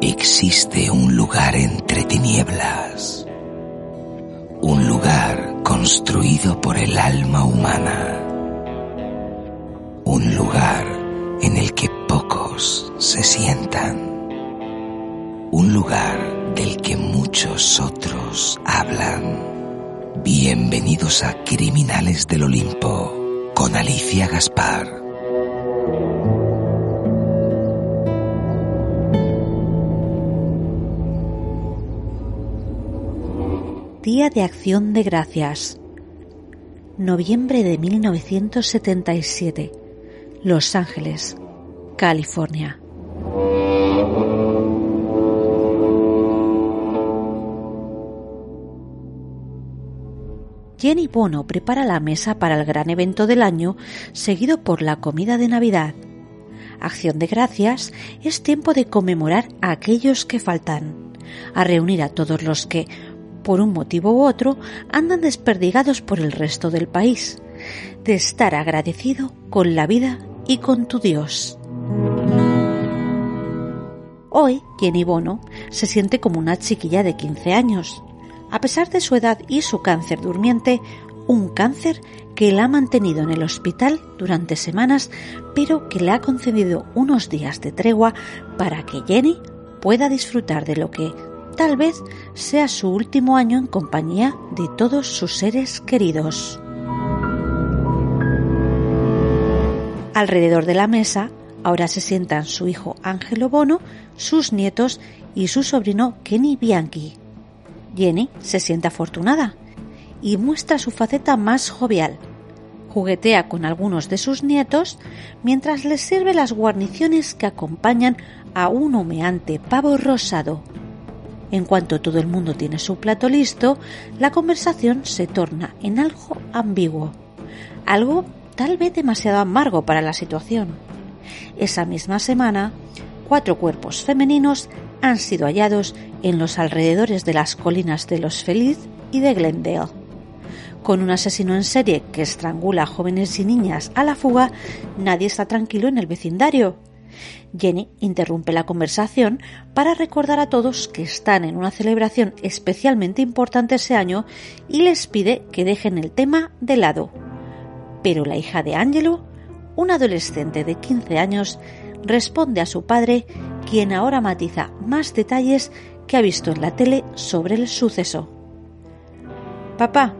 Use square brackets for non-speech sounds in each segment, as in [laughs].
Existe un lugar entre tinieblas, un lugar construido por el alma humana, un lugar en el que pocos se sientan, un lugar del que muchos otros hablan. Bienvenidos a Criminales del Olimpo con Alicia Gaspar. Día de Acción de Gracias. Noviembre de 1977. Los Ángeles, California. Jenny Bono prepara la mesa para el gran evento del año, seguido por la comida de Navidad. Acción de Gracias es tiempo de conmemorar a aquellos que faltan, a reunir a todos los que, por un motivo u otro, andan desperdigados por el resto del país, de estar agradecido con la vida y con tu Dios. Hoy, Jenny Bono se siente como una chiquilla de 15 años. A pesar de su edad y su cáncer durmiente, un cáncer que la ha mantenido en el hospital durante semanas, pero que le ha concedido unos días de tregua para que Jenny pueda disfrutar de lo que tal vez sea su último año en compañía de todos sus seres queridos. Alrededor de la mesa ahora se sientan su hijo Ángelo Bono, sus nietos y su sobrino Kenny Bianchi. Jenny se siente afortunada y muestra su faceta más jovial. Juguetea con algunos de sus nietos mientras les sirve las guarniciones que acompañan a un humeante pavo rosado. En cuanto todo el mundo tiene su plato listo, la conversación se torna en algo ambiguo, algo tal vez demasiado amargo para la situación. Esa misma semana, cuatro cuerpos femeninos han sido hallados en los alrededores de las colinas de Los Feliz y de Glendale. Con un asesino en serie que estrangula a jóvenes y niñas a la fuga, nadie está tranquilo en el vecindario. Jenny interrumpe la conversación para recordar a todos que están en una celebración especialmente importante ese año y les pide que dejen el tema de lado. Pero la hija de Angelo, un adolescente de 15 años, responde a su padre, quien ahora matiza más detalles que ha visto en la tele sobre el suceso. Papá,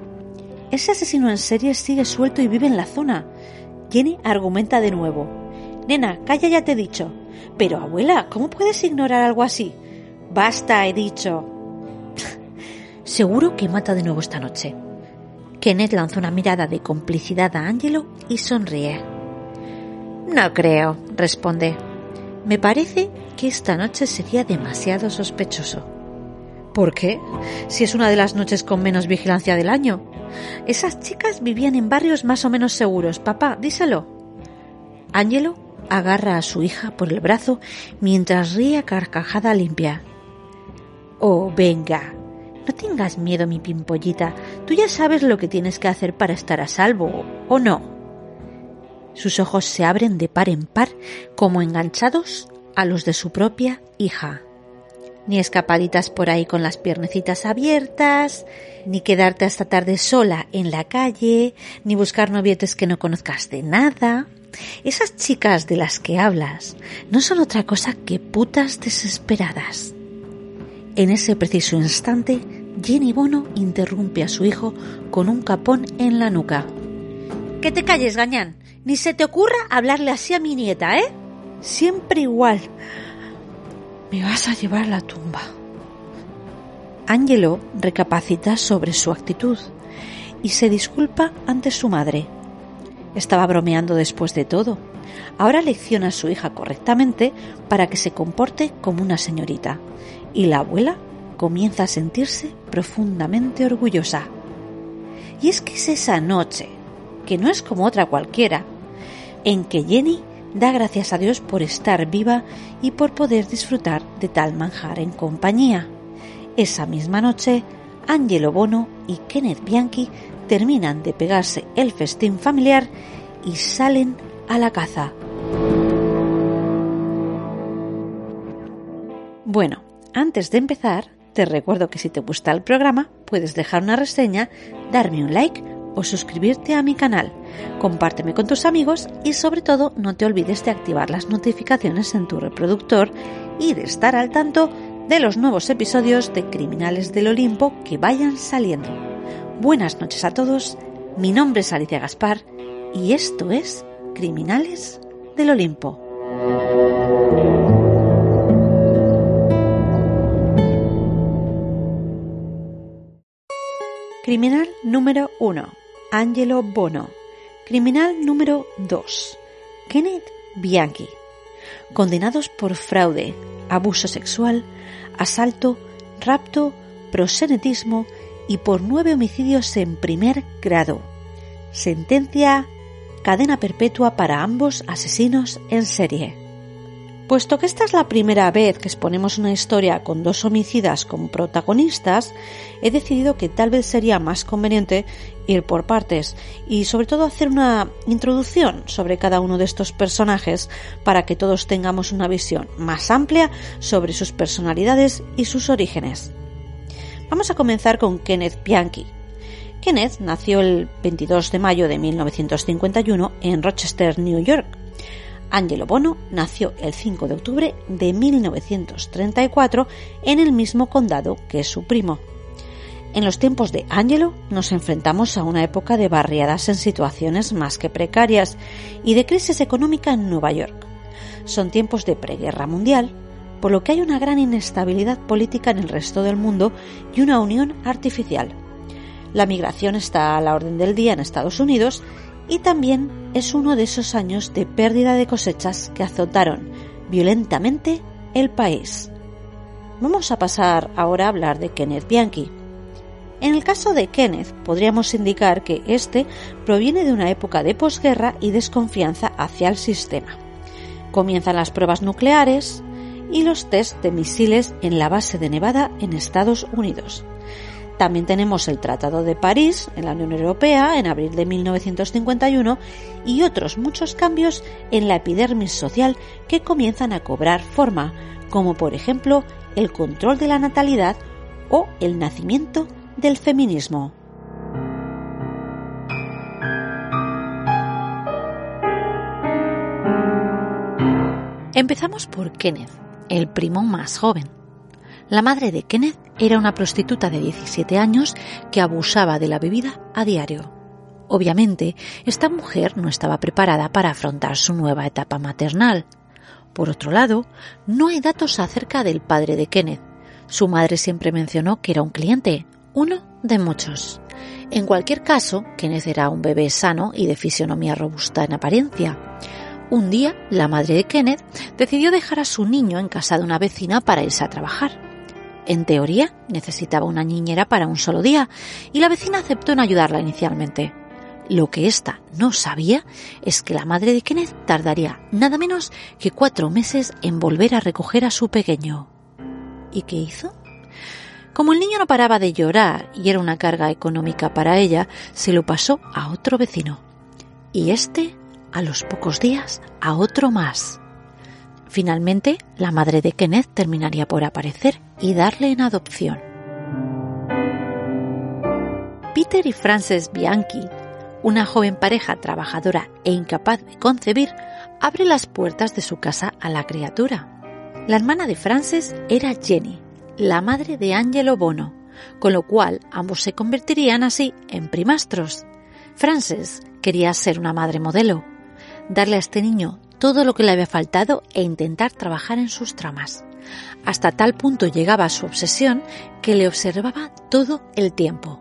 ese asesino en serie sigue suelto y vive en la zona. Jenny argumenta de nuevo. Nena, calla ya te he dicho. Pero abuela, ¿cómo puedes ignorar algo así? Basta, he dicho. [laughs] Seguro que mata de nuevo esta noche. Kenneth lanza una mirada de complicidad a Angelo y sonríe. No creo, responde. Me parece que esta noche sería demasiado sospechoso. ¿Por qué? Si es una de las noches con menos vigilancia del año. Esas chicas vivían en barrios más o menos seguros. Papá, díselo. Angelo agarra a su hija por el brazo mientras ríe a carcajada limpia. Oh, venga. No tengas miedo, mi pimpollita. Tú ya sabes lo que tienes que hacer para estar a salvo, ¿o no? Sus ojos se abren de par en par, como enganchados a los de su propia hija. Ni escapaditas por ahí con las piernecitas abiertas, ni quedarte hasta tarde sola en la calle, ni buscar novietes que no conozcas de nada. Esas chicas de las que hablas no son otra cosa que putas desesperadas. En ese preciso instante, Jenny Bono interrumpe a su hijo con un capón en la nuca. Que te calles, gañán. Ni se te ocurra hablarle así a mi nieta, ¿eh? Siempre igual. Me vas a llevar a la tumba. Angelo recapacita sobre su actitud y se disculpa ante su madre. Estaba bromeando después de todo. Ahora lecciona a su hija correctamente para que se comporte como una señorita. Y la abuela comienza a sentirse profundamente orgullosa. Y es que es esa noche, que no es como otra cualquiera, en que Jenny da gracias a Dios por estar viva y por poder disfrutar de tal manjar en compañía. Esa misma noche, Angelo Bono y Kenneth Bianchi terminan de pegarse el festín familiar y salen a la caza. Bueno, antes de empezar, te recuerdo que si te gusta el programa, puedes dejar una reseña, darme un like o suscribirte a mi canal. Compárteme con tus amigos y sobre todo no te olvides de activar las notificaciones en tu reproductor y de estar al tanto de los nuevos episodios de Criminales del Olimpo que vayan saliendo. Buenas noches a todos, mi nombre es Alicia Gaspar y esto es Criminales del Olimpo. Criminal número 1. Angelo Bono. Criminal número 2. Kenneth Bianchi. Condenados por fraude, abuso sexual, asalto, rapto, prosenetismo y por nueve homicidios en primer grado. Sentencia cadena perpetua para ambos asesinos en serie. Puesto que esta es la primera vez que exponemos una historia con dos homicidas como protagonistas, he decidido que tal vez sería más conveniente ir por partes y sobre todo hacer una introducción sobre cada uno de estos personajes para que todos tengamos una visión más amplia sobre sus personalidades y sus orígenes. Vamos a comenzar con Kenneth Bianchi. Kenneth nació el 22 de mayo de 1951 en Rochester, New York Angelo Bono nació el 5 de octubre de 1934 en el mismo condado que su primo. En los tiempos de Angelo nos enfrentamos a una época de barriadas en situaciones más que precarias y de crisis económica en Nueva York. Son tiempos de preguerra mundial, por lo que hay una gran inestabilidad política en el resto del mundo y una unión artificial. La migración está a la orden del día en Estados Unidos y también es uno de esos años de pérdida de cosechas que azotaron violentamente el país. Vamos a pasar ahora a hablar de Kenneth Bianchi. En el caso de Kenneth podríamos indicar que este proviene de una época de posguerra y desconfianza hacia el sistema. Comienzan las pruebas nucleares y los test de misiles en la base de Nevada en Estados Unidos. También tenemos el Tratado de París en la Unión Europea en abril de 1951 y otros muchos cambios en la epidermis social que comienzan a cobrar forma, como por ejemplo el control de la natalidad o el nacimiento del feminismo. Empezamos por Kenneth, el primo más joven. La madre de Kenneth era una prostituta de 17 años que abusaba de la bebida a diario. Obviamente, esta mujer no estaba preparada para afrontar su nueva etapa maternal. Por otro lado, no hay datos acerca del padre de Kenneth. Su madre siempre mencionó que era un cliente, uno de muchos. En cualquier caso, Kenneth era un bebé sano y de fisionomía robusta en apariencia. Un día, la madre de Kenneth decidió dejar a su niño en casa de una vecina para irse a trabajar. En teoría, necesitaba una niñera para un solo día y la vecina aceptó en ayudarla inicialmente. Lo que ésta no sabía es que la madre de Kenneth tardaría nada menos que cuatro meses en volver a recoger a su pequeño. ¿Y qué hizo? Como el niño no paraba de llorar y era una carga económica para ella, se lo pasó a otro vecino. Y este, a los pocos días, a otro más. Finalmente, la madre de Kenneth terminaría por aparecer y darle en adopción. Peter y Frances Bianchi, una joven pareja trabajadora e incapaz de concebir, abre las puertas de su casa a la criatura. La hermana de Frances era Jenny, la madre de Angelo Bono, con lo cual ambos se convertirían así en primastros. Frances quería ser una madre modelo, darle a este niño todo lo que le había faltado e intentar trabajar en sus tramas. Hasta tal punto llegaba su obsesión que le observaba todo el tiempo.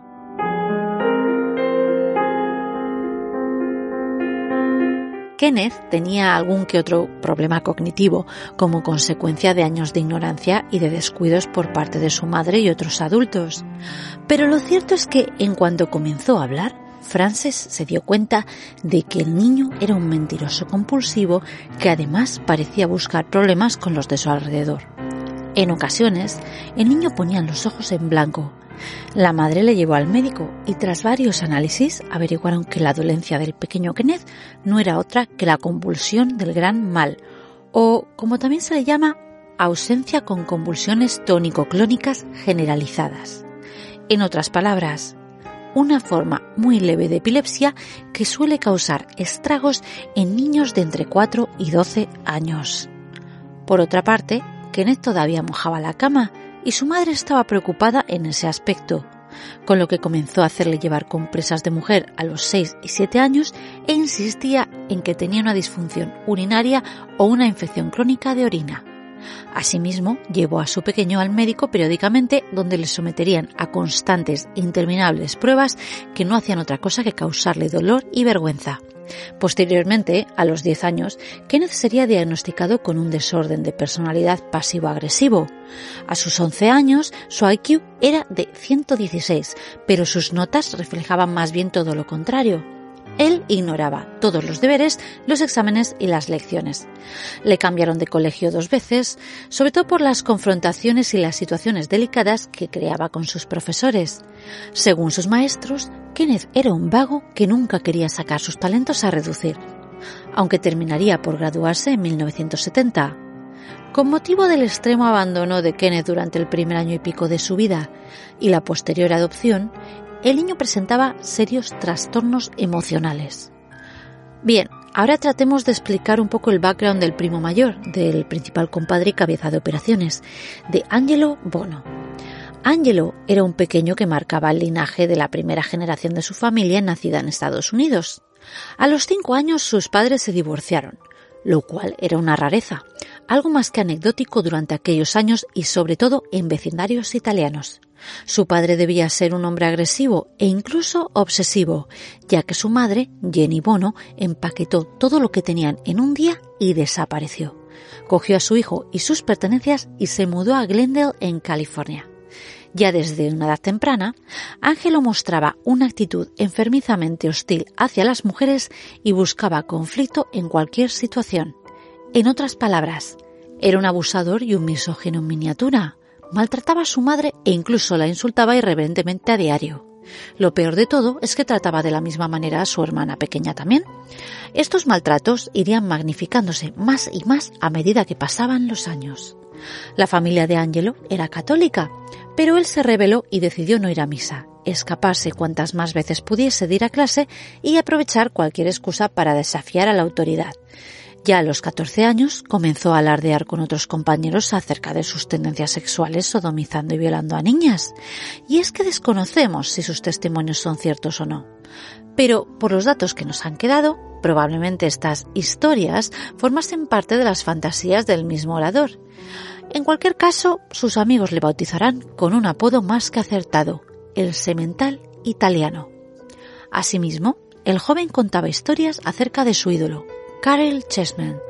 Kenneth tenía algún que otro problema cognitivo como consecuencia de años de ignorancia y de descuidos por parte de su madre y otros adultos. Pero lo cierto es que en cuanto comenzó a hablar, Frances se dio cuenta de que el niño era un mentiroso compulsivo que además parecía buscar problemas con los de su alrededor. En ocasiones, el niño ponía los ojos en blanco. La madre le llevó al médico y tras varios análisis averiguaron que la dolencia del pequeño Kenneth no era otra que la convulsión del gran mal, o como también se le llama, ausencia con convulsiones tónico-clónicas generalizadas. En otras palabras, una forma muy leve de epilepsia que suele causar estragos en niños de entre 4 y 12 años. Por otra parte, Kenneth todavía mojaba la cama y su madre estaba preocupada en ese aspecto, con lo que comenzó a hacerle llevar compresas de mujer a los 6 y 7 años e insistía en que tenía una disfunción urinaria o una infección crónica de orina. Asimismo, llevó a su pequeño al médico periódicamente donde le someterían a constantes e interminables pruebas que no hacían otra cosa que causarle dolor y vergüenza. Posteriormente, a los 10 años, Kenneth sería diagnosticado con un desorden de personalidad pasivo-agresivo. A sus 11 años, su IQ era de 116, pero sus notas reflejaban más bien todo lo contrario. Él ignoraba todos los deberes, los exámenes y las lecciones. Le cambiaron de colegio dos veces, sobre todo por las confrontaciones y las situaciones delicadas que creaba con sus profesores. Según sus maestros, Kenneth era un vago que nunca quería sacar sus talentos a reducir, aunque terminaría por graduarse en 1970. Con motivo del extremo abandono de Kenneth durante el primer año y pico de su vida y la posterior adopción, el niño presentaba serios trastornos emocionales. Bien, ahora tratemos de explicar un poco el background del primo mayor, del principal compadre y cabeza de operaciones, de Angelo Bono. Angelo era un pequeño que marcaba el linaje de la primera generación de su familia nacida en Estados Unidos. A los cinco años sus padres se divorciaron, lo cual era una rareza, algo más que anecdótico durante aquellos años y sobre todo en vecindarios italianos. Su padre debía ser un hombre agresivo e incluso obsesivo, ya que su madre, Jenny Bono, empaquetó todo lo que tenían en un día y desapareció. Cogió a su hijo y sus pertenencias y se mudó a Glendale, en California. Ya desde una edad temprana, Ángelo mostraba una actitud enfermizamente hostil hacia las mujeres y buscaba conflicto en cualquier situación. En otras palabras, era un abusador y un misógino en miniatura. Maltrataba a su madre e incluso la insultaba irreverentemente a diario. Lo peor de todo es que trataba de la misma manera a su hermana pequeña también. Estos maltratos irían magnificándose más y más a medida que pasaban los años. La familia de Angelo era católica, pero él se rebeló y decidió no ir a misa, escaparse cuantas más veces pudiese de ir a clase y aprovechar cualquier excusa para desafiar a la autoridad. Ya a los 14 años comenzó a alardear con otros compañeros acerca de sus tendencias sexuales sodomizando y violando a niñas. Y es que desconocemos si sus testimonios son ciertos o no. Pero por los datos que nos han quedado, probablemente estas historias formasen parte de las fantasías del mismo orador. En cualquier caso, sus amigos le bautizarán con un apodo más que acertado, el semental italiano. Asimismo, el joven contaba historias acerca de su ídolo, Karel Chessman,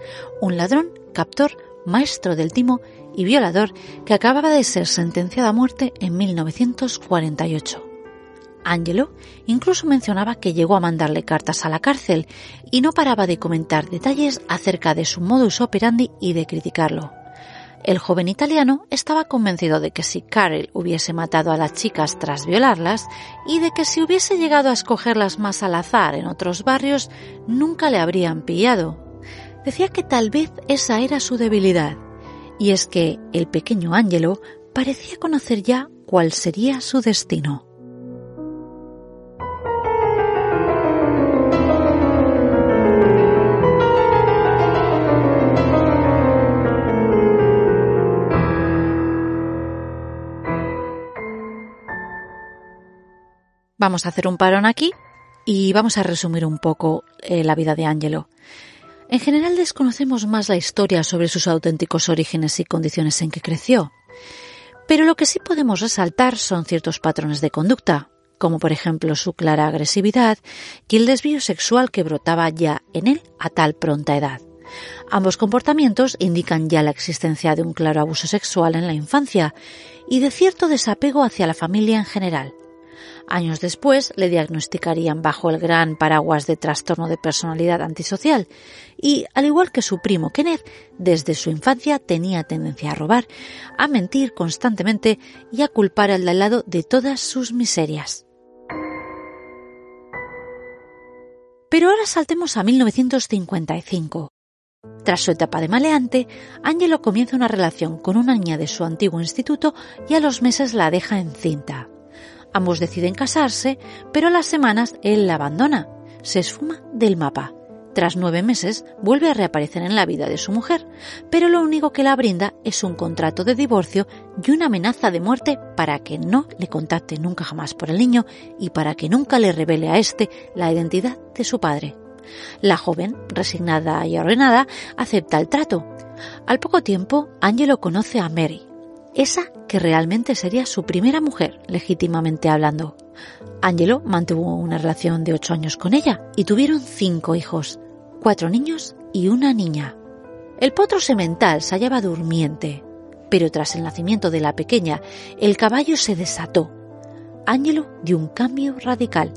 un ladrón, captor, maestro del timo y violador que acababa de ser sentenciado a muerte en 1948. Angelo incluso mencionaba que llegó a mandarle cartas a la cárcel y no paraba de comentar detalles acerca de su modus operandi y de criticarlo. El joven italiano estaba convencido de que si Karel hubiese matado a las chicas tras violarlas y de que si hubiese llegado a escogerlas más al azar en otros barrios, nunca le habrían pillado. Decía que tal vez esa era su debilidad, y es que el pequeño Angelo parecía conocer ya cuál sería su destino. Vamos a hacer un parón aquí y vamos a resumir un poco eh, la vida de Angelo. En general desconocemos más la historia sobre sus auténticos orígenes y condiciones en que creció. Pero lo que sí podemos resaltar son ciertos patrones de conducta, como por ejemplo su clara agresividad y el desvío sexual que brotaba ya en él a tal pronta edad. Ambos comportamientos indican ya la existencia de un claro abuso sexual en la infancia y de cierto desapego hacia la familia en general. Años después le diagnosticarían bajo el gran paraguas de trastorno de personalidad antisocial y, al igual que su primo Kenneth, desde su infancia tenía tendencia a robar, a mentir constantemente y a culpar al de lado de todas sus miserias. Pero ahora saltemos a 1955. Tras su etapa de maleante, Angelo comienza una relación con una niña de su antiguo instituto y a los meses la deja encinta. Ambos deciden casarse, pero a las semanas él la abandona, se esfuma del mapa. Tras nueve meses vuelve a reaparecer en la vida de su mujer, pero lo único que la brinda es un contrato de divorcio y una amenaza de muerte para que no le contacte nunca jamás por el niño y para que nunca le revele a éste la identidad de su padre. La joven, resignada y ordenada, acepta el trato. Al poco tiempo, Angelo conoce a Mary, esa que realmente sería su primera mujer, legítimamente hablando. Angelo mantuvo una relación de ocho años con ella y tuvieron cinco hijos, cuatro niños y una niña. El potro semental se hallaba durmiente, pero tras el nacimiento de la pequeña, el caballo se desató. Angelo dio un cambio radical.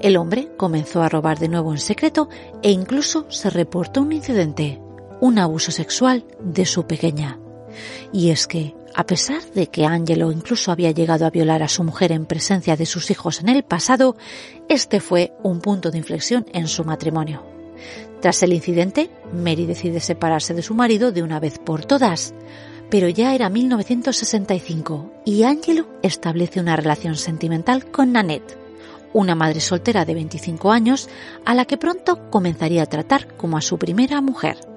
El hombre comenzó a robar de nuevo en secreto e incluso se reportó un incidente, un abuso sexual de su pequeña. Y es que a pesar de que Angelo incluso había llegado a violar a su mujer en presencia de sus hijos en el pasado, este fue un punto de inflexión en su matrimonio. Tras el incidente, Mary decide separarse de su marido de una vez por todas. Pero ya era 1965 y Angelo establece una relación sentimental con Nanette, una madre soltera de 25 años a la que pronto comenzaría a tratar como a su primera mujer.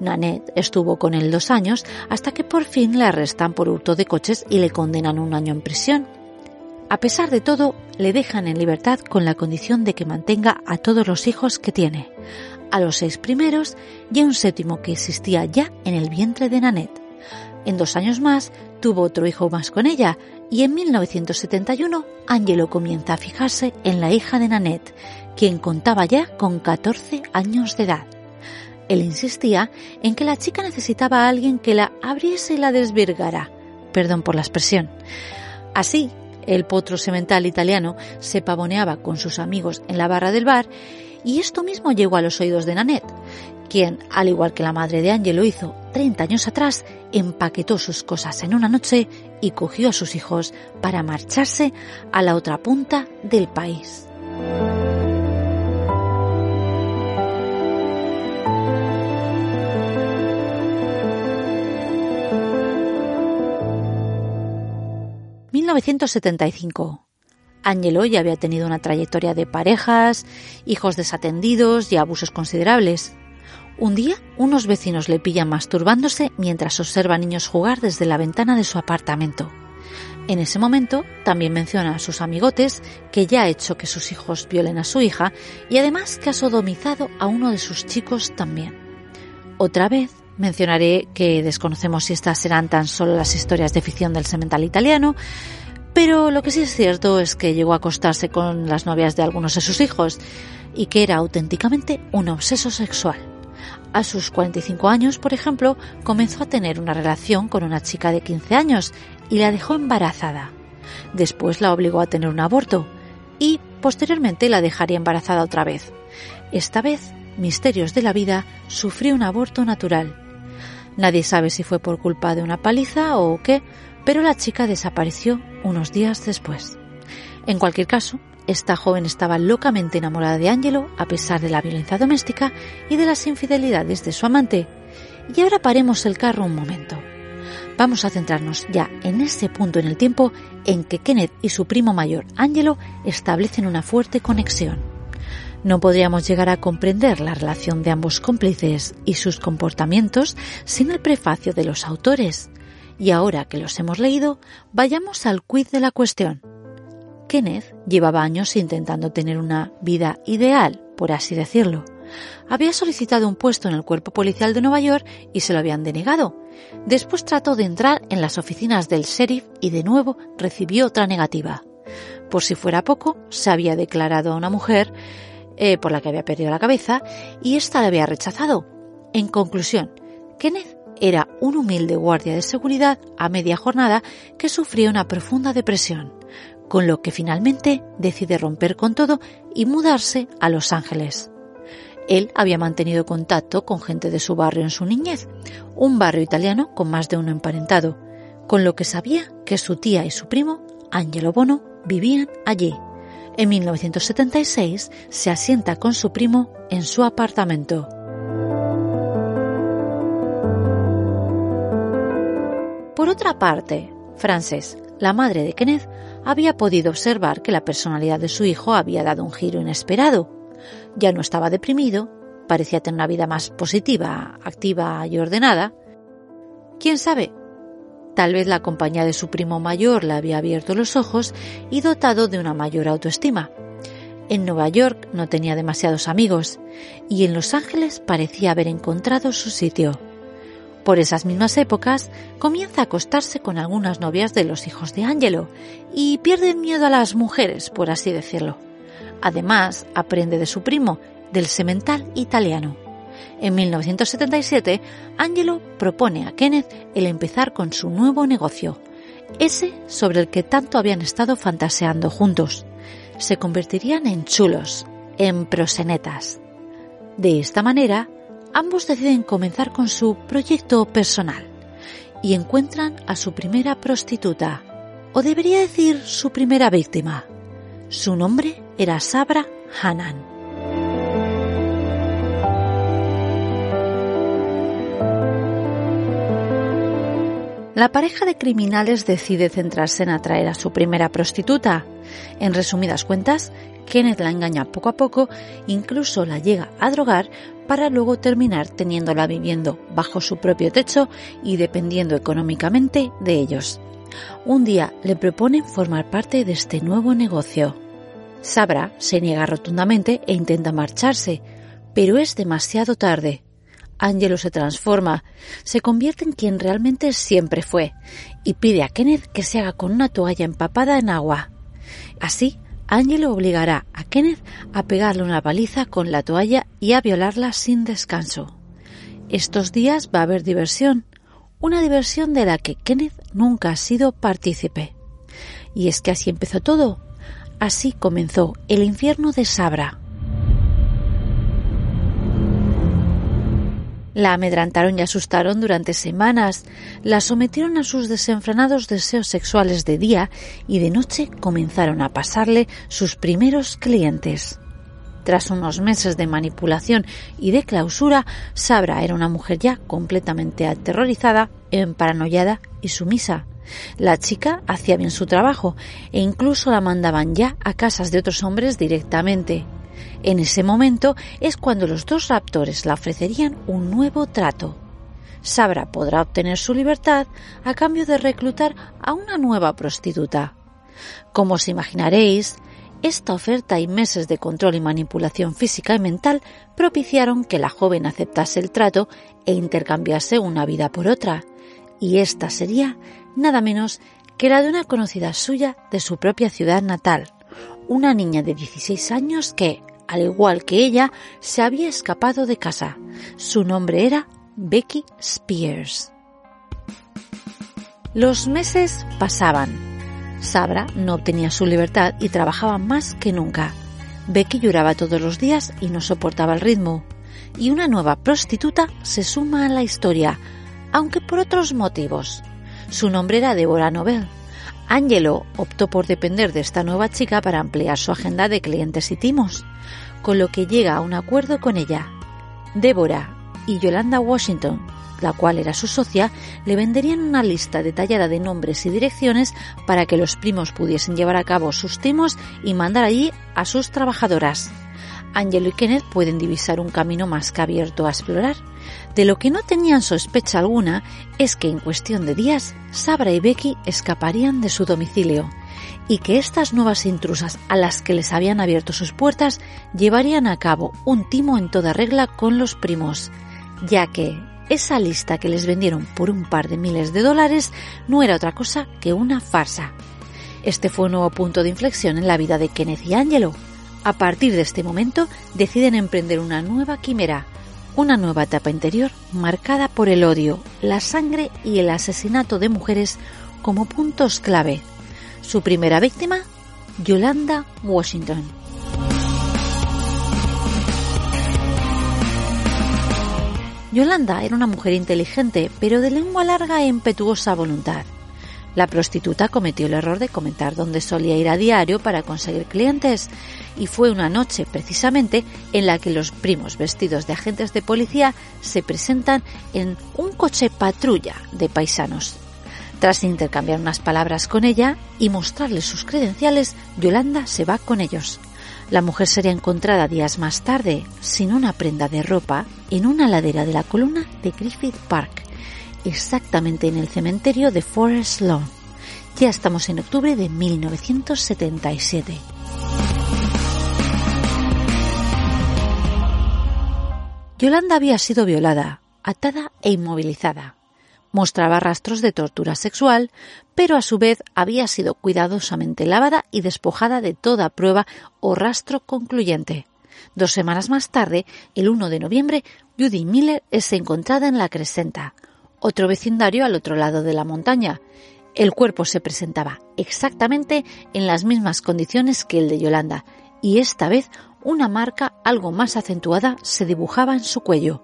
Nanette estuvo con él dos años hasta que por fin le arrestan por hurto de coches y le condenan un año en prisión. A pesar de todo, le dejan en libertad con la condición de que mantenga a todos los hijos que tiene, a los seis primeros y a un séptimo que existía ya en el vientre de Nanette. En dos años más tuvo otro hijo más con ella y en 1971 Angelo comienza a fijarse en la hija de Nanette, quien contaba ya con 14 años de edad. Él insistía en que la chica necesitaba a alguien que la abriese y la desvirgara. Perdón por la expresión. Así, el potro semental italiano se pavoneaba con sus amigos en la barra del bar y esto mismo llegó a los oídos de Nanette, quien, al igual que la madre de Ángel lo hizo 30 años atrás, empaquetó sus cosas en una noche y cogió a sus hijos para marcharse a la otra punta del país. 1975. Angelo ya había tenido una trayectoria de parejas, hijos desatendidos y abusos considerables. Un día, unos vecinos le pillan masturbándose mientras observa niños jugar desde la ventana de su apartamento. En ese momento, también menciona a sus amigotes que ya ha hecho que sus hijos violen a su hija y además que ha sodomizado a uno de sus chicos también. Otra vez, mencionaré que desconocemos si estas serán tan solo las historias de ficción del semental italiano, pero lo que sí es cierto es que llegó a acostarse con las novias de algunos de sus hijos y que era auténticamente un obseso sexual. A sus 45 años, por ejemplo, comenzó a tener una relación con una chica de 15 años y la dejó embarazada. Después la obligó a tener un aborto y posteriormente la dejaría embarazada otra vez. Esta vez, misterios de la vida, sufrió un aborto natural. Nadie sabe si fue por culpa de una paliza o qué, pero la chica desapareció unos días después. En cualquier caso, esta joven estaba locamente enamorada de Angelo a pesar de la violencia doméstica y de las infidelidades de su amante. Y ahora paremos el carro un momento. Vamos a centrarnos ya en ese punto en el tiempo en que Kenneth y su primo mayor Angelo establecen una fuerte conexión. No podríamos llegar a comprender la relación de ambos cómplices y sus comportamientos sin el prefacio de los autores. Y ahora que los hemos leído, vayamos al quiz de la cuestión. Kenneth llevaba años intentando tener una vida ideal, por así decirlo. Había solicitado un puesto en el cuerpo policial de Nueva York y se lo habían denegado. Después trató de entrar en las oficinas del sheriff y de nuevo recibió otra negativa. Por si fuera poco, se había declarado a una mujer eh, por la que había perdido la cabeza y ésta la había rechazado. En conclusión, Kenneth era un humilde guardia de seguridad a media jornada que sufría una profunda depresión, con lo que finalmente decide romper con todo y mudarse a Los Ángeles. Él había mantenido contacto con gente de su barrio en su niñez, un barrio italiano con más de uno emparentado, con lo que sabía que su tía y su primo, Angelo Bono, vivían allí. En 1976 se asienta con su primo en su apartamento. Por otra parte, Frances, la madre de Kenneth, había podido observar que la personalidad de su hijo había dado un giro inesperado. Ya no estaba deprimido, parecía tener una vida más positiva, activa y ordenada. ¿Quién sabe? Tal vez la compañía de su primo mayor le había abierto los ojos y dotado de una mayor autoestima. En Nueva York no tenía demasiados amigos y en Los Ángeles parecía haber encontrado su sitio. Por esas mismas épocas comienza a acostarse con algunas novias de los hijos de Angelo y pierde el miedo a las mujeres, por así decirlo. Además, aprende de su primo, del semental italiano. En 1977, Angelo propone a Kenneth el empezar con su nuevo negocio, ese sobre el que tanto habían estado fantaseando juntos. Se convertirían en chulos, en prosenetas. De esta manera, ambos deciden comenzar con su proyecto personal y encuentran a su primera prostituta, o debería decir su primera víctima. Su nombre era Sabra Hanan. La pareja de criminales decide centrarse en atraer a su primera prostituta. En resumidas cuentas, Kenneth la engaña poco a poco, incluso la llega a drogar para luego terminar teniéndola viviendo bajo su propio techo y dependiendo económicamente de ellos. Un día le proponen formar parte de este nuevo negocio. Sabra se niega rotundamente e intenta marcharse, pero es demasiado tarde. Angelo se transforma, se convierte en quien realmente siempre fue y pide a Kenneth que se haga con una toalla empapada en agua. Así, Angelo obligará a Kenneth a pegarle una paliza con la toalla y a violarla sin descanso. Estos días va a haber diversión, una diversión de la que Kenneth nunca ha sido partícipe. Y es que así empezó todo. Así comenzó el infierno de Sabra. La amedrantaron y asustaron durante semanas, la sometieron a sus desenfrenados deseos sexuales de día y de noche comenzaron a pasarle sus primeros clientes. Tras unos meses de manipulación y de clausura, Sabra era una mujer ya completamente aterrorizada, paranoiada y sumisa. La chica hacía bien su trabajo e incluso la mandaban ya a casas de otros hombres directamente. En ese momento es cuando los dos raptores le ofrecerían un nuevo trato. Sabra podrá obtener su libertad a cambio de reclutar a una nueva prostituta. Como os imaginaréis, esta oferta y meses de control y manipulación física y mental propiciaron que la joven aceptase el trato e intercambiase una vida por otra. Y esta sería nada menos que la de una conocida suya de su propia ciudad natal, una niña de 16 años que, al igual que ella, se había escapado de casa. Su nombre era Becky Spears. Los meses pasaban. Sabra no obtenía su libertad y trabajaba más que nunca. Becky lloraba todos los días y no soportaba el ritmo. Y una nueva prostituta se suma a la historia, aunque por otros motivos. Su nombre era Deborah Nobel. Angelo optó por depender de esta nueva chica para ampliar su agenda de clientes y timos con lo que llega a un acuerdo con ella. Débora y Yolanda Washington, la cual era su socia, le venderían una lista detallada de nombres y direcciones para que los primos pudiesen llevar a cabo sus timos y mandar allí a sus trabajadoras. Angelo y Kenneth pueden divisar un camino más que abierto a explorar. De lo que no tenían sospecha alguna es que en cuestión de días, Sabra y Becky escaparían de su domicilio y que estas nuevas intrusas a las que les habían abierto sus puertas llevarían a cabo un timo en toda regla con los primos, ya que esa lista que les vendieron por un par de miles de dólares no era otra cosa que una farsa. Este fue un nuevo punto de inflexión en la vida de Kenneth y Angelo. A partir de este momento deciden emprender una nueva quimera, una nueva etapa interior marcada por el odio, la sangre y el asesinato de mujeres como puntos clave. Su primera víctima, Yolanda Washington. Yolanda era una mujer inteligente, pero de lengua larga e impetuosa voluntad. La prostituta cometió el error de comentar dónde solía ir a diario para conseguir clientes y fue una noche precisamente en la que los primos vestidos de agentes de policía se presentan en un coche patrulla de paisanos. Tras intercambiar unas palabras con ella y mostrarle sus credenciales, Yolanda se va con ellos. La mujer sería encontrada días más tarde, sin una prenda de ropa, en una ladera de la columna de Griffith Park, exactamente en el cementerio de Forest Lawn. Ya estamos en octubre de 1977. Yolanda había sido violada, atada e inmovilizada. Mostraba rastros de tortura sexual, pero a su vez había sido cuidadosamente lavada y despojada de toda prueba o rastro concluyente. Dos semanas más tarde, el 1 de noviembre, Judy Miller es encontrada en la Crescenta, otro vecindario al otro lado de la montaña. El cuerpo se presentaba exactamente en las mismas condiciones que el de Yolanda, y esta vez una marca algo más acentuada se dibujaba en su cuello.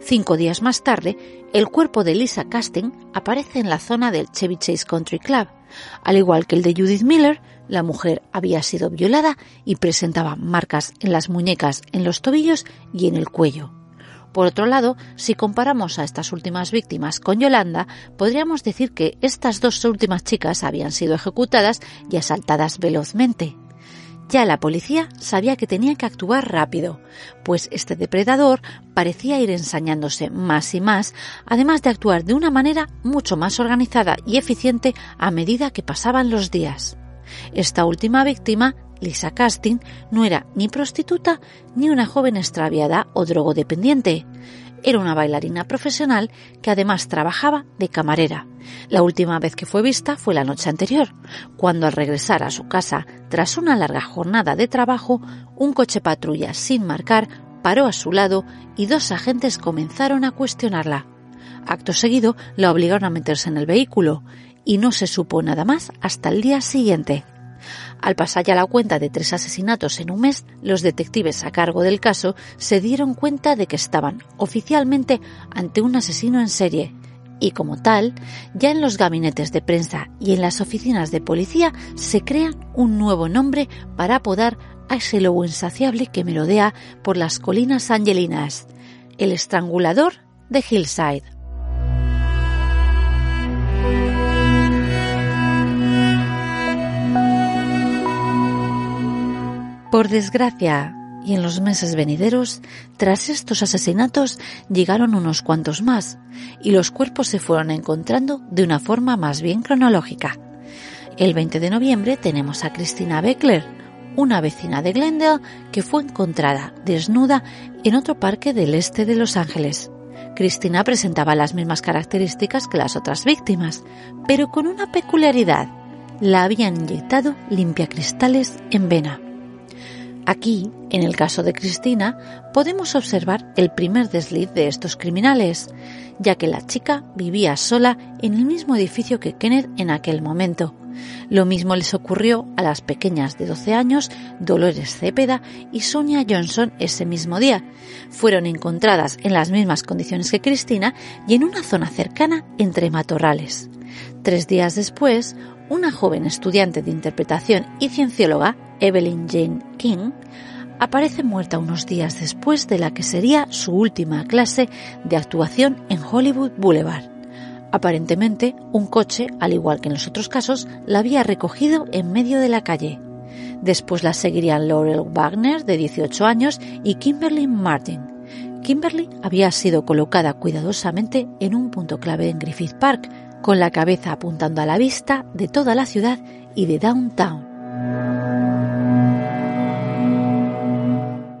Cinco días más tarde, el cuerpo de Lisa Casting aparece en la zona del Chevy Chase Country Club. Al igual que el de Judith Miller, la mujer había sido violada y presentaba marcas en las muñecas, en los tobillos y en el cuello. Por otro lado, si comparamos a estas últimas víctimas con Yolanda, podríamos decir que estas dos últimas chicas habían sido ejecutadas y asaltadas velozmente. Ya la policía sabía que tenía que actuar rápido, pues este depredador parecía ir ensañándose más y más, además de actuar de una manera mucho más organizada y eficiente a medida que pasaban los días. Esta última víctima Lisa Casting no era ni prostituta ni una joven extraviada o drogodependiente. Era una bailarina profesional que además trabajaba de camarera. La última vez que fue vista fue la noche anterior, cuando al regresar a su casa tras una larga jornada de trabajo, un coche patrulla sin marcar paró a su lado y dos agentes comenzaron a cuestionarla. Acto seguido la obligaron a meterse en el vehículo y no se supo nada más hasta el día siguiente. Al pasar ya la cuenta de tres asesinatos en un mes, los detectives a cargo del caso se dieron cuenta de que estaban oficialmente ante un asesino en serie y como tal, ya en los gabinetes de prensa y en las oficinas de policía se crea un nuevo nombre para apodar a ese lobo insaciable que merodea por las colinas angelinas, el estrangulador de Hillside. Por desgracia, y en los meses venideros, tras estos asesinatos llegaron unos cuantos más, y los cuerpos se fueron encontrando de una forma más bien cronológica. El 20 de noviembre tenemos a Christina Beckler, una vecina de Glendale que fue encontrada desnuda en otro parque del este de Los Ángeles. Cristina presentaba las mismas características que las otras víctimas, pero con una peculiaridad. La habían inyectado limpiacristales en vena. Aquí, en el caso de Cristina, podemos observar el primer desliz de estos criminales, ya que la chica vivía sola en el mismo edificio que Kenneth en aquel momento. Lo mismo les ocurrió a las pequeñas de 12 años, Dolores Cepeda y Sonia Johnson ese mismo día. Fueron encontradas en las mismas condiciones que Cristina y en una zona cercana entre matorrales. Tres días después, una joven estudiante de interpretación y ciencióloga, Evelyn Jane King, aparece muerta unos días después de la que sería su última clase de actuación en Hollywood Boulevard. Aparentemente, un coche, al igual que en los otros casos, la había recogido en medio de la calle. Después la seguirían Laurel Wagner, de 18 años, y Kimberly Martin. Kimberly había sido colocada cuidadosamente en un punto clave en Griffith Park, con la cabeza apuntando a la vista de toda la ciudad y de downtown.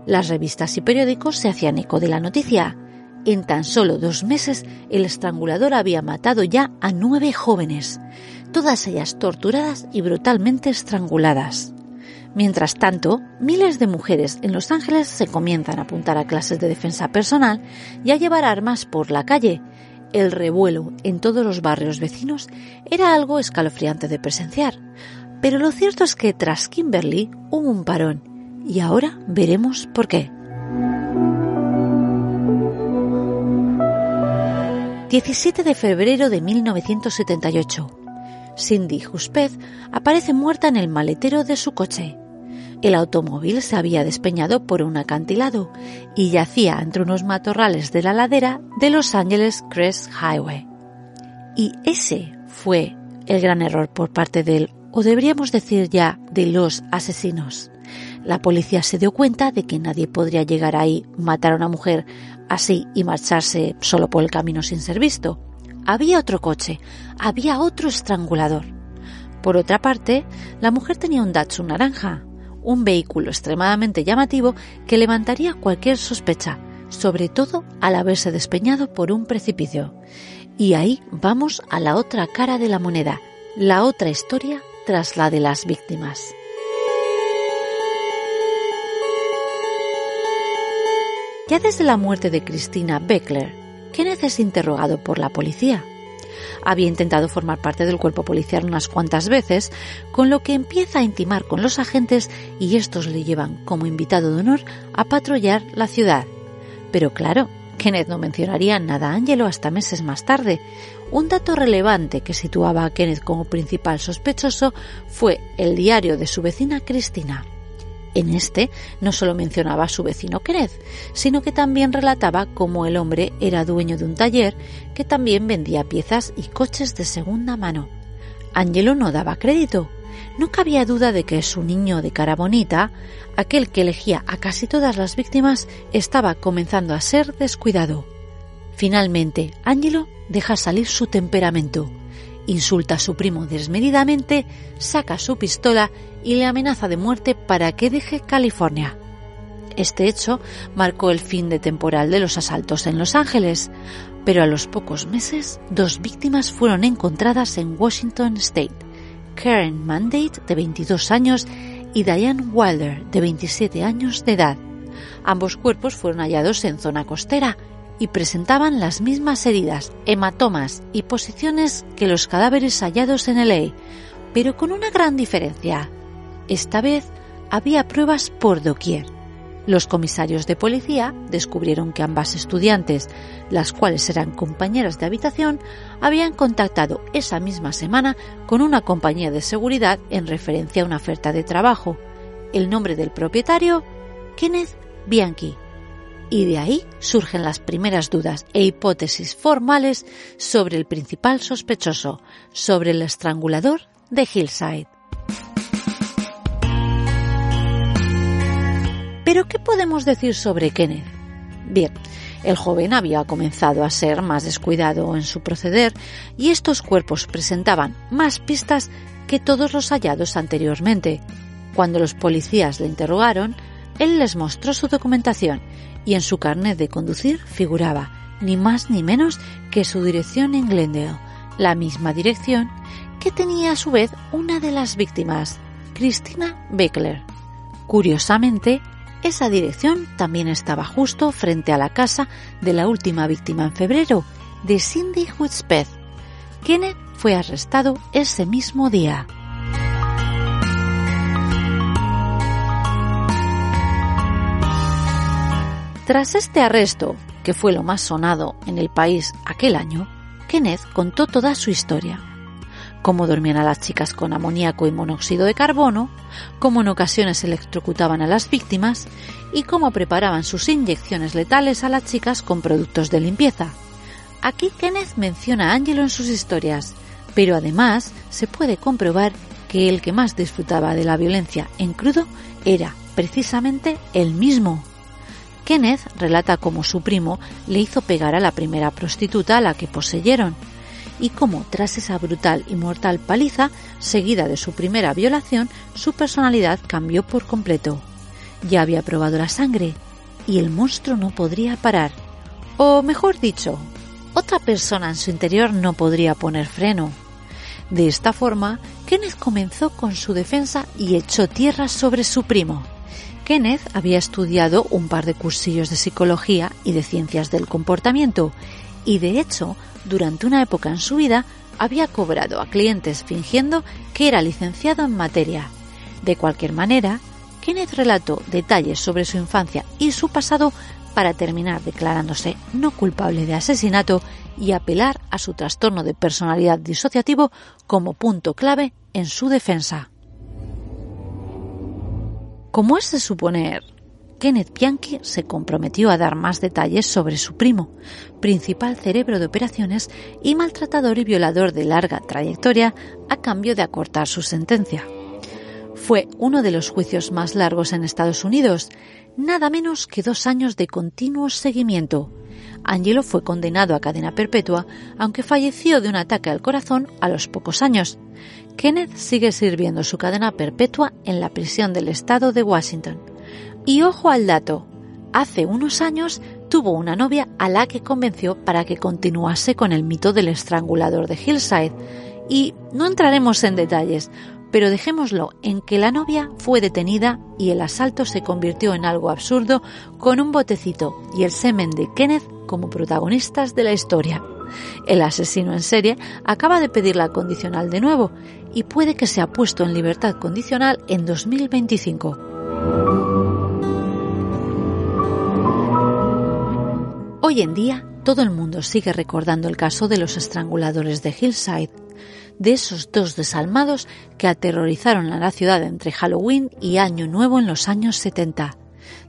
Las revistas y periódicos se hacían eco de la noticia. En tan solo dos meses, el estrangulador había matado ya a nueve jóvenes, todas ellas torturadas y brutalmente estranguladas. Mientras tanto, miles de mujeres en Los Ángeles se comienzan a apuntar a clases de defensa personal y a llevar armas por la calle. El revuelo en todos los barrios vecinos era algo escalofriante de presenciar. Pero lo cierto es que tras Kimberly hubo un parón y ahora veremos por qué. 17 de febrero de 1978. Cindy Huspeth aparece muerta en el maletero de su coche. El automóvil se había despeñado por un acantilado y yacía entre unos matorrales de la ladera de Los Angeles Crest Highway. Y ese fue el gran error por parte del, o deberíamos decir ya, de los asesinos. La policía se dio cuenta de que nadie podría llegar ahí, matar a una mujer así y marcharse solo por el camino sin ser visto. Había otro coche, había otro estrangulador. Por otra parte, la mujer tenía un Datsun naranja, un vehículo extremadamente llamativo que levantaría cualquier sospecha, sobre todo al haberse despeñado por un precipicio. Y ahí vamos a la otra cara de la moneda, la otra historia tras la de las víctimas. Ya desde la muerte de Cristina Beckler, Kenneth es interrogado por la policía. Había intentado formar parte del cuerpo policial unas cuantas veces, con lo que empieza a intimar con los agentes y estos le llevan como invitado de honor a patrullar la ciudad. Pero claro, Kenneth no mencionaría nada a Angelo hasta meses más tarde. Un dato relevante que situaba a Kenneth como principal sospechoso fue el diario de su vecina Cristina. En este no solo mencionaba a su vecino Kenneth, sino que también relataba cómo el hombre era dueño de un taller que también vendía piezas y coches de segunda mano. Angelo no daba crédito. No cabía duda de que su niño de cara bonita, aquel que elegía a casi todas las víctimas, estaba comenzando a ser descuidado. Finalmente, Angelo deja salir su temperamento insulta a su primo desmedidamente, saca su pistola y le amenaza de muerte para que deje California. Este hecho marcó el fin de temporal de los asaltos en Los Ángeles, pero a los pocos meses dos víctimas fueron encontradas en Washington State, Karen Mandate, de 22 años, y Diane Wilder, de 27 años de edad. Ambos cuerpos fueron hallados en zona costera y presentaban las mismas heridas, hematomas y posiciones que los cadáveres hallados en E, pero con una gran diferencia. Esta vez había pruebas por doquier. Los comisarios de policía descubrieron que ambas estudiantes, las cuales eran compañeras de habitación, habían contactado esa misma semana con una compañía de seguridad en referencia a una oferta de trabajo. El nombre del propietario, Kenneth Bianchi y de ahí surgen las primeras dudas e hipótesis formales sobre el principal sospechoso, sobre el estrangulador de Hillside. Pero ¿qué podemos decir sobre Kenneth? Bien, el joven había comenzado a ser más descuidado en su proceder y estos cuerpos presentaban más pistas que todos los hallados anteriormente. Cuando los policías le interrogaron, él les mostró su documentación y en su carnet de conducir figuraba ni más ni menos que su dirección en Glendale, la misma dirección que tenía a su vez una de las víctimas, Christina Beckler. Curiosamente, esa dirección también estaba justo frente a la casa de la última víctima en febrero, de Cindy Hutzpeth. Kenneth fue arrestado ese mismo día. Tras este arresto, que fue lo más sonado en el país aquel año, Kenneth contó toda su historia. Cómo dormían a las chicas con amoníaco y monóxido de carbono, cómo en ocasiones electrocutaban a las víctimas y cómo preparaban sus inyecciones letales a las chicas con productos de limpieza. Aquí Kenneth menciona a Angelo en sus historias, pero además se puede comprobar que el que más disfrutaba de la violencia en crudo era precisamente él mismo. Kenneth relata cómo su primo le hizo pegar a la primera prostituta a la que poseyeron, y cómo tras esa brutal y mortal paliza, seguida de su primera violación, su personalidad cambió por completo. Ya había probado la sangre, y el monstruo no podría parar. O mejor dicho, otra persona en su interior no podría poner freno. De esta forma, Kenneth comenzó con su defensa y echó tierra sobre su primo. Kenneth había estudiado un par de cursillos de psicología y de ciencias del comportamiento y de hecho, durante una época en su vida, había cobrado a clientes fingiendo que era licenciado en materia. De cualquier manera, Kenneth relató detalles sobre su infancia y su pasado para terminar declarándose no culpable de asesinato y apelar a su trastorno de personalidad disociativo como punto clave en su defensa. Como es de suponer, Kenneth Bianchi se comprometió a dar más detalles sobre su primo, principal cerebro de operaciones y maltratador y violador de larga trayectoria, a cambio de acortar su sentencia. Fue uno de los juicios más largos en Estados Unidos, nada menos que dos años de continuo seguimiento. Angelo fue condenado a cadena perpetua, aunque falleció de un ataque al corazón a los pocos años. Kenneth sigue sirviendo su cadena perpetua en la prisión del estado de Washington. Y ojo al dato, hace unos años tuvo una novia a la que convenció para que continuase con el mito del estrangulador de Hillside. Y no entraremos en detalles, pero dejémoslo en que la novia fue detenida y el asalto se convirtió en algo absurdo con un botecito y el semen de Kenneth como protagonistas de la historia. El asesino en serie acaba de pedir la condicional de nuevo y puede que sea puesto en libertad condicional en 2025. Hoy en día, todo el mundo sigue recordando el caso de los estranguladores de Hillside, de esos dos desalmados que aterrorizaron a la ciudad entre Halloween y Año Nuevo en los años 70,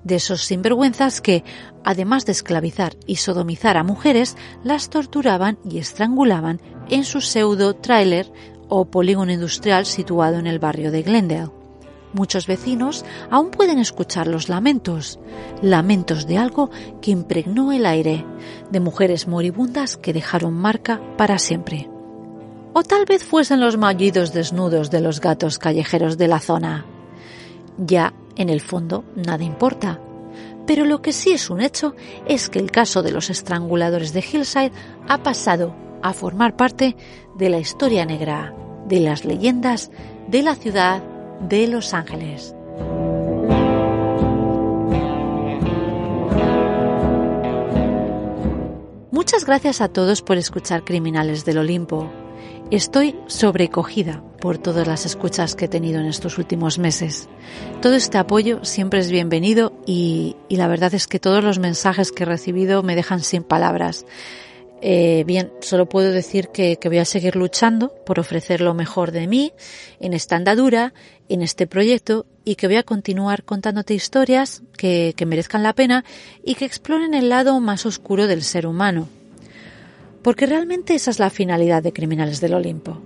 de esos sinvergüenzas que, además de esclavizar y sodomizar a mujeres, las torturaban y estrangulaban en su pseudo tráiler o polígono industrial situado en el barrio de Glendale. Muchos vecinos aún pueden escuchar los lamentos, lamentos de algo que impregnó el aire, de mujeres moribundas que dejaron marca para siempre. O tal vez fuesen los maullidos desnudos de los gatos callejeros de la zona. Ya, en el fondo, nada importa. Pero lo que sí es un hecho es que el caso de los estranguladores de Hillside ha pasado a formar parte de la historia negra, de las leyendas de la ciudad de Los Ángeles. Muchas gracias a todos por escuchar Criminales del Olimpo. Estoy sobrecogida por todas las escuchas que he tenido en estos últimos meses. Todo este apoyo siempre es bienvenido y, la verdad es que todos los mensajes que he recibido me dejan sin palabras. Eh, bien, solo puedo decir que, voy a seguir luchando por ofrecer lo mejor de mí en esta andadura, en este proyecto y que voy a continuar contándote historias que, que merezcan la pena y que exploren el lado más oscuro del ser humano. Porque realmente esa es la finalidad de Criminales del Olimpo.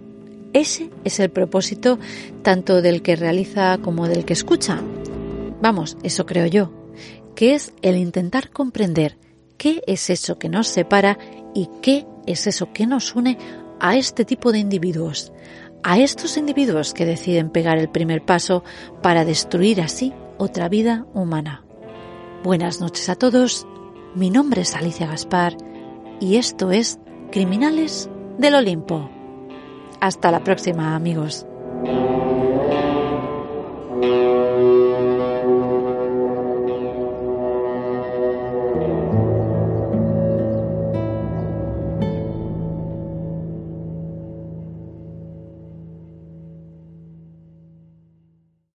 Ese es el propósito tanto del que realiza como del que escucha. Vamos, eso creo yo, que es el intentar comprender qué es eso que nos separa y qué es eso que nos une a este tipo de individuos, a estos individuos que deciden pegar el primer paso para destruir así otra vida humana. Buenas noches a todos, mi nombre es Alicia Gaspar y esto es Criminales del Olimpo. Hasta la próxima amigos.